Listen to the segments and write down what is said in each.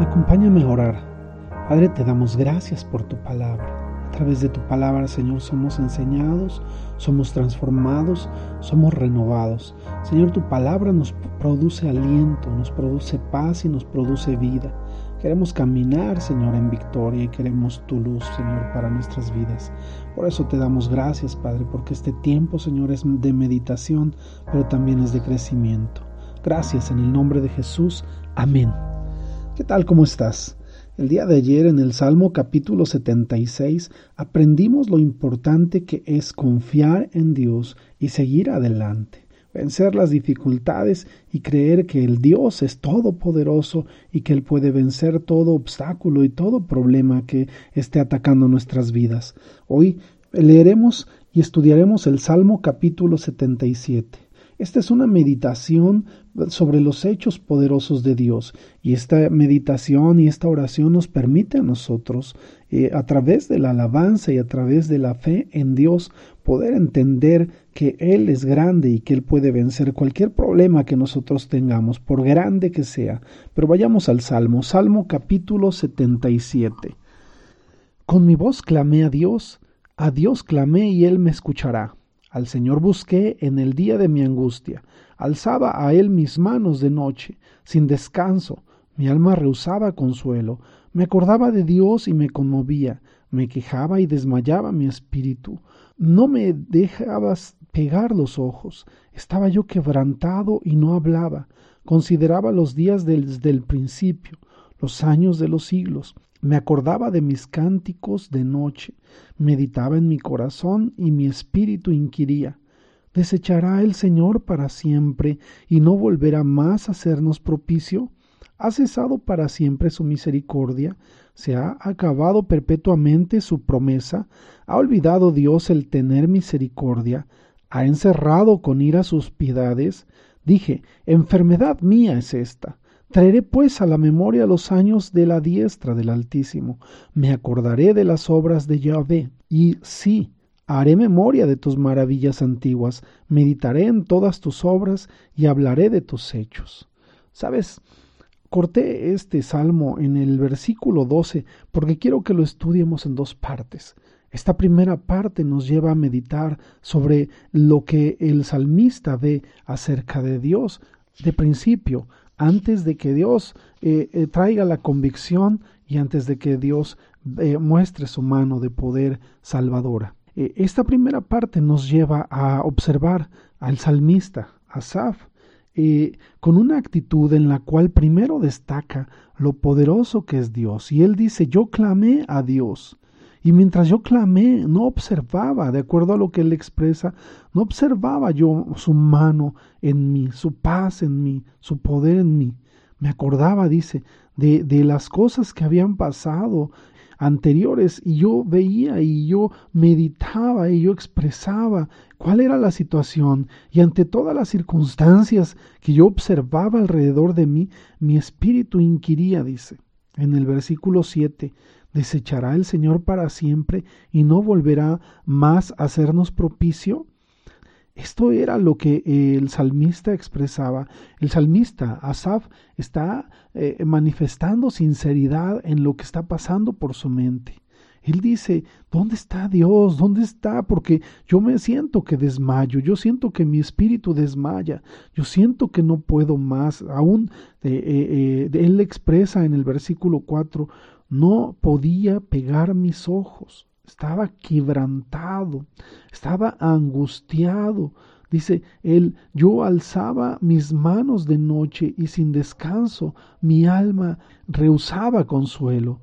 Acompáñame a orar. Padre, te damos gracias por tu palabra. A través de tu palabra, Señor, somos enseñados, somos transformados, somos renovados. Señor, tu palabra nos produce aliento, nos produce paz y nos produce vida. Queremos caminar, Señor, en victoria y queremos tu luz, Señor, para nuestras vidas. Por eso te damos gracias, Padre, porque este tiempo, Señor, es de meditación, pero también es de crecimiento. Gracias en el nombre de Jesús. Amén. ¿Qué tal? ¿Cómo estás? El día de ayer en el Salmo capítulo 76 aprendimos lo importante que es confiar en Dios y seguir adelante, vencer las dificultades y creer que el Dios es todopoderoso y que Él puede vencer todo obstáculo y todo problema que esté atacando nuestras vidas. Hoy leeremos y estudiaremos el Salmo capítulo 77. Esta es una meditación sobre los hechos poderosos de Dios y esta meditación y esta oración nos permite a nosotros, eh, a través de la alabanza y a través de la fe en Dios, poder entender que Él es grande y que Él puede vencer cualquier problema que nosotros tengamos, por grande que sea. Pero vayamos al Salmo, Salmo capítulo 77. Con mi voz clamé a Dios, a Dios clamé y Él me escuchará. Al Señor busqué en el día de mi angustia, alzaba a Él mis manos de noche, sin descanso, mi alma rehusaba consuelo, me acordaba de Dios y me conmovía, me quejaba y desmayaba mi espíritu. No me dejabas pegar los ojos, estaba yo quebrantado y no hablaba, consideraba los días desde el principio, los años de los siglos, me acordaba de mis cánticos de noche, meditaba en mi corazón y mi espíritu inquiría. ¿Desechará el Señor para siempre y no volverá más a hacernos propicio? ¿Ha cesado para siempre su misericordia? ¿Se ha acabado perpetuamente su promesa? ¿Ha olvidado Dios el tener misericordia? ¿Ha encerrado con ira sus piedades? Dije, enfermedad mía es esta Traeré pues a la memoria los años de la diestra del Altísimo, me acordaré de las obras de Yahvé, y sí, haré memoria de tus maravillas antiguas, meditaré en todas tus obras y hablaré de tus hechos. ¿Sabes? Corté este salmo en el versículo 12 porque quiero que lo estudiemos en dos partes. Esta primera parte nos lleva a meditar sobre lo que el salmista ve acerca de Dios. De principio, antes de que Dios eh, eh, traiga la convicción y antes de que Dios eh, muestre su mano de poder salvadora. esta primera parte nos lleva a observar al salmista, Asaf, con una actitud en la cual primero destaca lo poderoso que es Dios. Y él dice, yo clamé a Dios. Y mientras yo clamé, no observaba, de acuerdo a lo que él expresa, no observaba yo su mano en mí, su paz en mí, su poder en mí. Me acordaba, dice, de, de las cosas que habían pasado anteriores y yo veía y yo meditaba y yo expresaba cuál era la situación y ante todas las circunstancias que yo observaba alrededor de mí, mi espíritu inquiría, dice, en el versículo 7, ¿Desechará el Señor para siempre y no volverá más a hacernos propicio? Esto era lo que el salmista expresaba. El salmista, Asaf, está eh, manifestando sinceridad en lo que está pasando por su mente. Él dice, ¿dónde está Dios? ¿Dónde está? Porque yo me siento que desmayo, yo siento que mi espíritu desmaya, yo siento que no puedo más. Aún eh, eh, él expresa en el versículo 4, no podía pegar mis ojos, estaba quebrantado, estaba angustiado. Dice él, yo alzaba mis manos de noche y sin descanso mi alma rehusaba consuelo.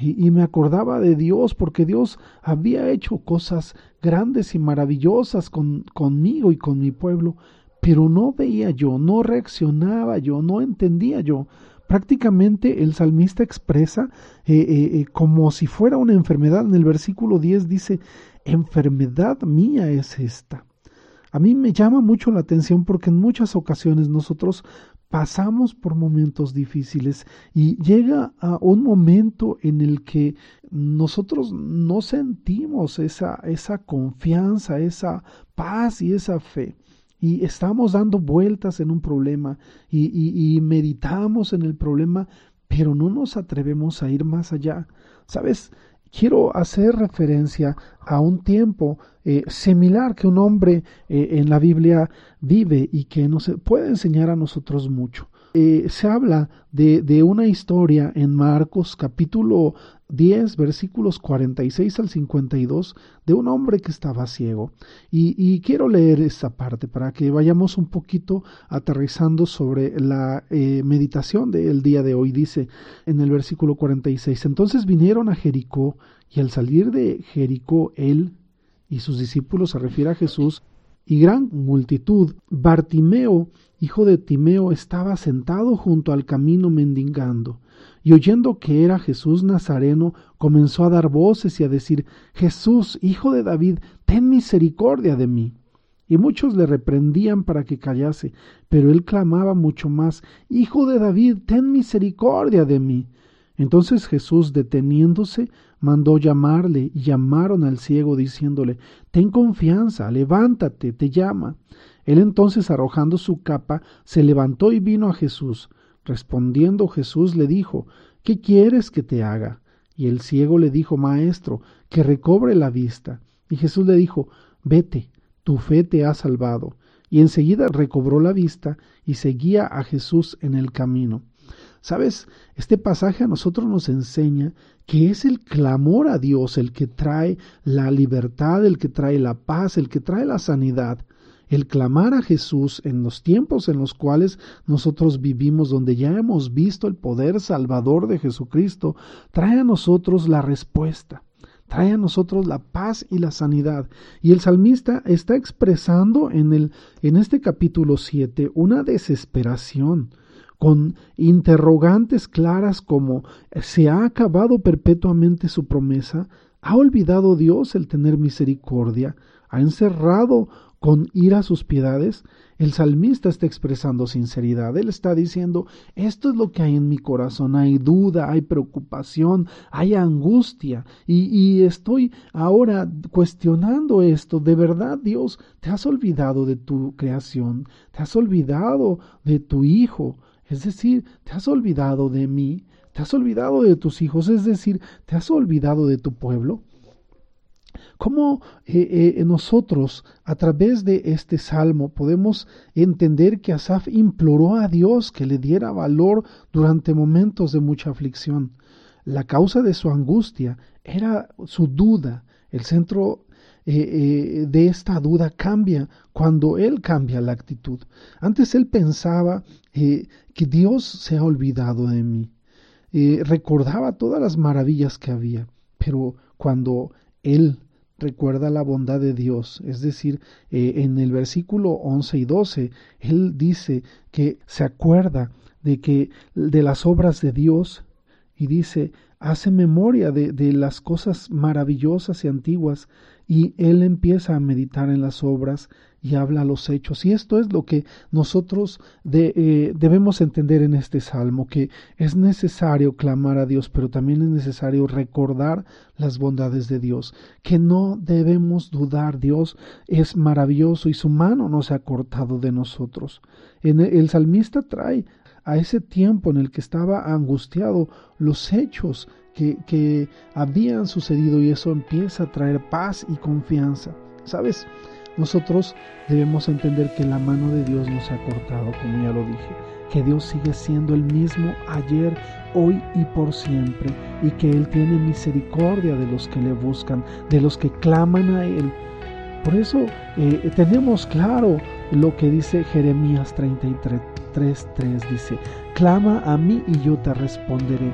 Y, me acordaba de Dios porque Dios había hecho cosas grandes y maravillosas con, conmigo y con mi pueblo, pero no veía yo, no reaccionaba yo, no entendía yo prácticamente el salmista expresa eh, eh, eh, como si fuera una enfermedad. En el versículo 10 dice, enfermedad mía es esta. A mí me llama mucho la atención porque en muchas ocasiones nosotros pasamos por momentos difíciles y llega a un momento en el que nosotros no sentimos esa, esa confianza, esa paz y esa fe y estamos dando vueltas en un problema y, y, meditamos en el problema, pero no nos atrevemos a ir más allá. ¿Sabes? Quiero hacer referencia a un tiempo eh, similar que un hombre eh, en la Biblia vive y que nos puede enseñar a nosotros mucho. Eh, se habla de, de, una historia en Marcos capítulo 10 versículos 46 al 52 de un hombre que estaba ciego. Y, quiero leer esta parte para que vayamos un poquito aterrizando sobre la eh, meditación del día de hoy. Dice en el versículo 46, entonces vinieron a Jericó y al salir de Jericó él y sus discípulos se refiere a Jesús y gran multitud. Bartimeo, hijo de Timeo, estaba sentado junto al camino mendigando, y oyendo que era Jesús Nazareno, comenzó a dar voces y a decir Jesús, hijo de David, ten misericordia de mí. Y muchos le reprendían para que callase, pero él clamaba mucho más Hijo de David, ten misericordia de mí. Entonces Jesús, deteniéndose, mandó llamarle y llamaron al ciego diciéndole, Ten confianza, levántate, te llama. Él entonces, arrojando su capa, se levantó y vino a Jesús. Respondiendo Jesús le dijo, ¿Qué quieres que te haga? Y el ciego le dijo, Maestro, que recobre la vista. Y Jesús le dijo, Vete, tu fe te ha salvado. Y enseguida recobró la vista y seguía a Jesús en el camino. Sabes, este pasaje a nosotros nos enseña que es el clamor a Dios el que trae la libertad, el que trae la paz, el que trae la sanidad. El clamar a Jesús en los tiempos en los cuales nosotros vivimos, donde ya hemos visto el poder salvador de Jesucristo, trae a nosotros la respuesta trae a nosotros la paz y la sanidad. Y el salmista está expresando en, el, en este capítulo 7 una desesperación, con interrogantes claras como ¿se ha acabado perpetuamente su promesa? ¿Ha olvidado Dios el tener misericordia? ¿Ha encerrado con ira sus piedades? El salmista está expresando sinceridad. Él está diciendo, esto es lo que hay en mi corazón. Hay duda, hay preocupación, hay angustia. Y, y estoy ahora cuestionando esto. ¿De verdad, Dios, te has olvidado de tu creación? ¿Te has olvidado de tu Hijo? Es decir, te has olvidado de mí, te has olvidado de tus hijos, es decir, te has olvidado de tu pueblo. ¿Cómo eh, eh, nosotros, a través de este salmo, podemos entender que Asaf imploró a Dios que le diera valor durante momentos de mucha aflicción? La causa de su angustia era su duda. El centro eh, de esta duda cambia cuando él cambia la actitud. Antes él pensaba que Dios se ha olvidado de mí. Eh, recordaba todas las maravillas que había, pero cuando él recuerda la bondad de Dios, es decir, eh, en el versículo 11 y 12, él dice que se acuerda de que de las obras de Dios y dice, hace memoria de, de las cosas maravillosas y antiguas y él empieza a meditar en las obras y habla los hechos. Y esto es lo que nosotros eh, debemos entender en este salmo, que es necesario clamar a Dios, pero también es necesario recordar las bondades de Dios, que no debemos dudar, Dios es maravilloso y su mano no se ha cortado de nosotros. En el salmista trae a ese tiempo en el que estaba angustiado los hechos que, que habían sucedido y eso empieza a traer paz y confianza. ¿Sabes? Nosotros debemos entender que la mano de Dios nos ha cortado, como ya lo dije, que Dios sigue siendo el mismo ayer, hoy y por siempre, y que Él tiene misericordia de los que le buscan, de los que claman a Él. Por eso eh, tenemos claro lo que dice Jeremías 33, 3, dice, clama a mí y yo te responderé.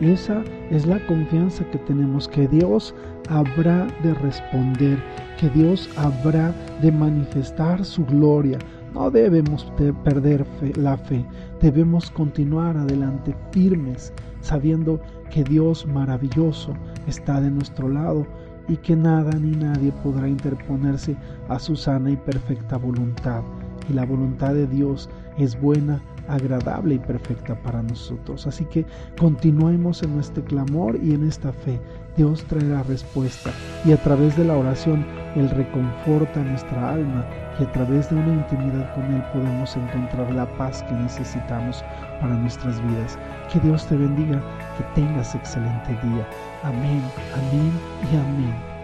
Esa es la confianza que tenemos, que Dios habrá de responder, que Dios habrá de manifestar su gloria. No debemos perder la fe, debemos continuar adelante firmes, sabiendo que Dios maravilloso está de nuestro lado y que nada ni nadie podrá interponerse a su sana y perfecta voluntad. Y la voluntad de Dios es buena, agradable y perfecta para nosotros. Así que continuemos en este clamor y en esta fe. Dios traerá respuesta y a través de la oración Él reconforta nuestra alma y a través de una intimidad con Él podemos encontrar la paz que necesitamos para nuestras vidas. Que Dios te bendiga, que tengas excelente día. Amén, amén y amén.